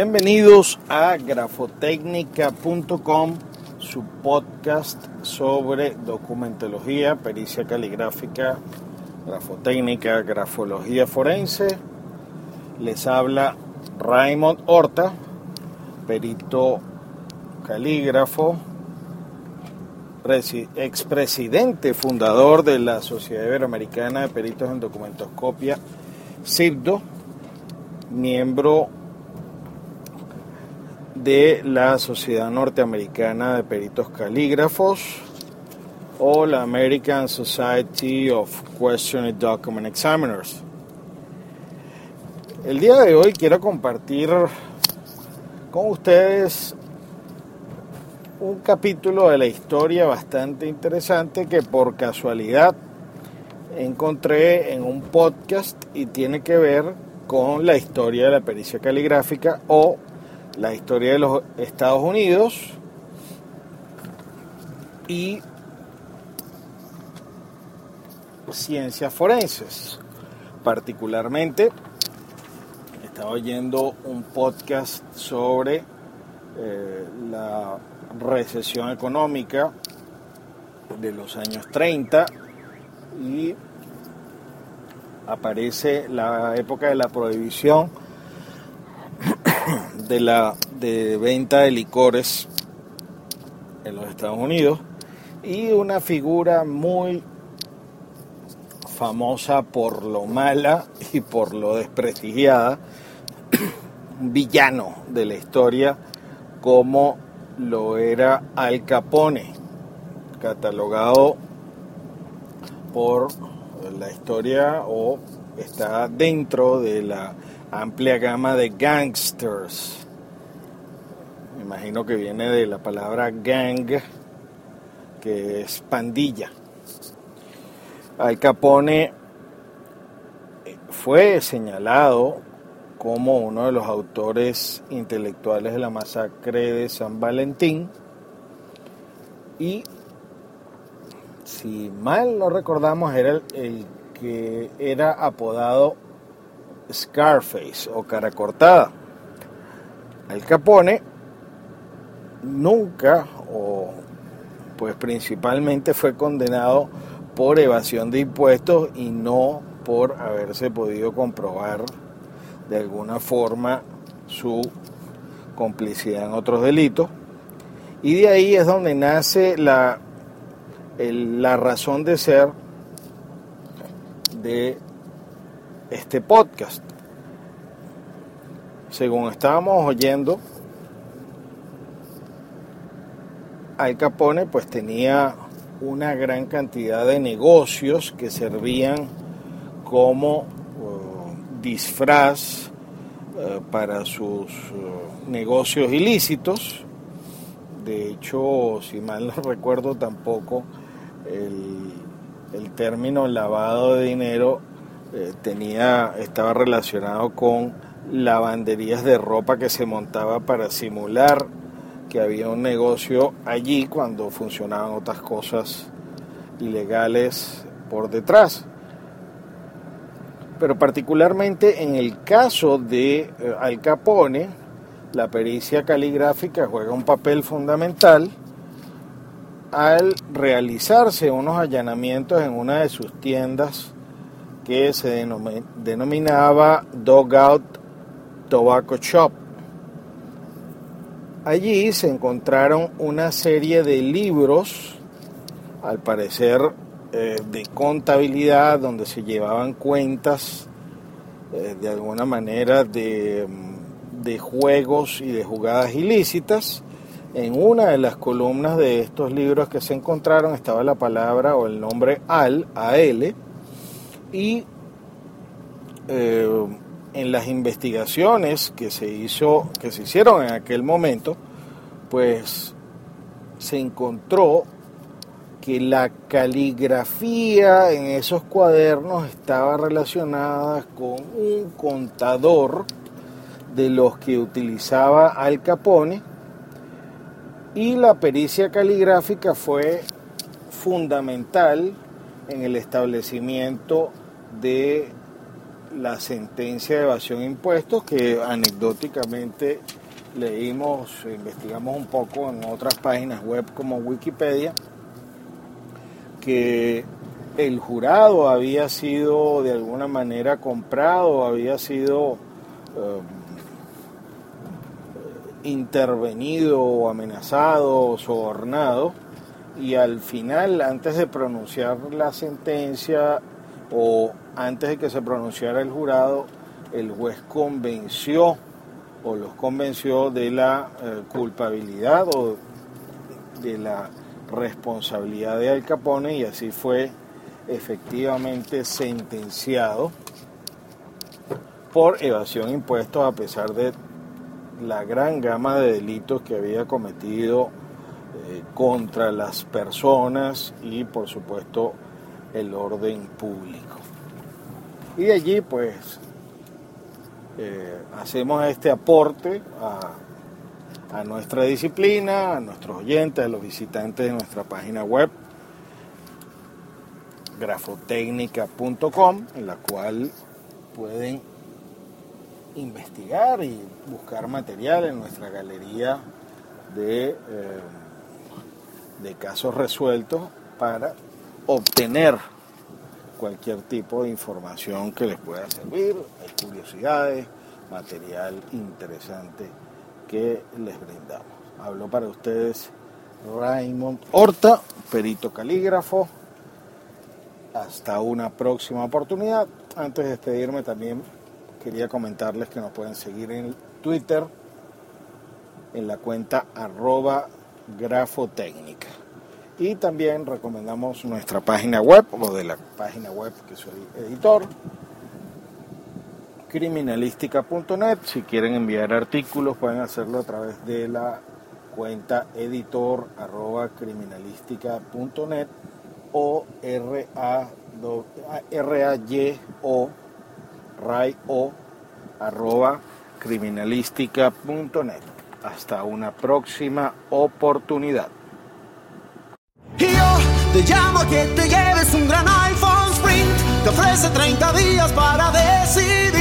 Bienvenidos a grafotecnica.com, su podcast sobre documentología, pericia caligráfica, grafotécnica, grafología forense. Les habla Raymond Horta, perito calígrafo, presi- expresidente fundador de la Sociedad Iberoamericana de Peritos en Documentoscopia, CIBDO, miembro de la Sociedad Norteamericana de Peritos Calígrafos o la American Society of Questioning Document Examiners. El día de hoy quiero compartir con ustedes un capítulo de la historia bastante interesante que por casualidad encontré en un podcast y tiene que ver con la historia de la pericia caligráfica o la historia de los Estados Unidos y ciencias forenses. Particularmente, estaba oyendo un podcast sobre eh, la recesión económica de los años 30 y aparece la época de la prohibición de la de venta de licores en los Estados Unidos y una figura muy famosa por lo mala y por lo desprestigiada, villano de la historia como lo era Al Capone, catalogado por la historia o está dentro de la amplia gama de gangsters. Me imagino que viene de la palabra gang, que es pandilla. Al Capone fue señalado como uno de los autores intelectuales de la masacre de San Valentín y si mal no recordamos era el, el que era apodado Scarface o cara cortada. Al Capone nunca o pues principalmente fue condenado por evasión de impuestos y no por haberse podido comprobar de alguna forma su complicidad en otros delitos. Y de ahí es donde nace la, la razón de ser de este podcast. Según estábamos oyendo, Al Capone pues tenía una gran cantidad de negocios que servían como uh, disfraz uh, para sus uh, negocios ilícitos. De hecho, si mal no recuerdo tampoco, el, el término lavado de dinero eh, tenía, estaba relacionado con lavanderías de ropa que se montaba para simular que había un negocio allí cuando funcionaban otras cosas ilegales por detrás. Pero particularmente en el caso de eh, Al Capone, la pericia caligráfica juega un papel fundamental al realizarse unos allanamientos en una de sus tiendas que se denomi- denominaba Dogout Tobacco Shop. Allí se encontraron una serie de libros, al parecer eh, de contabilidad, donde se llevaban cuentas eh, de alguna manera de, de juegos y de jugadas ilícitas. En una de las columnas de estos libros que se encontraron estaba la palabra o el nombre AL, AL, y eh, en las investigaciones que se hizo, que se hicieron en aquel momento, pues se encontró que la caligrafía en esos cuadernos estaba relacionada con un contador de los que utilizaba Al Capone y la pericia caligráfica fue fundamental en el establecimiento de la sentencia de evasión de impuestos que anecdóticamente leímos, investigamos un poco en otras páginas web como Wikipedia, que el jurado había sido de alguna manera comprado, había sido um, intervenido, amenazado, sobornado, y al final, antes de pronunciar la sentencia o antes de que se pronunciara el jurado, el juez convenció o los convenció de la eh, culpabilidad o de la responsabilidad de Al Capone y así fue efectivamente sentenciado por evasión de impuestos a pesar de la gran gama de delitos que había cometido eh, contra las personas y por supuesto el orden público. Y de allí pues eh, hacemos este aporte a, a nuestra disciplina, a nuestros oyentes, a los visitantes de nuestra página web grafotecnica.com, en la cual pueden investigar y buscar material en nuestra galería de, eh, de casos resueltos para obtener cualquier tipo de información que les pueda servir, curiosidades, material interesante que les brindamos. Habló para ustedes Raymond Horta, perito calígrafo. Hasta una próxima oportunidad. Antes de despedirme también quería comentarles que nos pueden seguir en Twitter en la cuenta arroba grafotécnica. Y también recomendamos nuestra página web, o de la página web que soy editor, criminalística.net. Si quieren enviar artículos pueden hacerlo a través de la cuenta editor arroba criminalística.net o r a r a y o ray o arroba criminalística.net. Hasta una próxima oportunidad. Te llamo a que te lleves un gran iPhone Sprint. Te ofrece 30 días para decidir.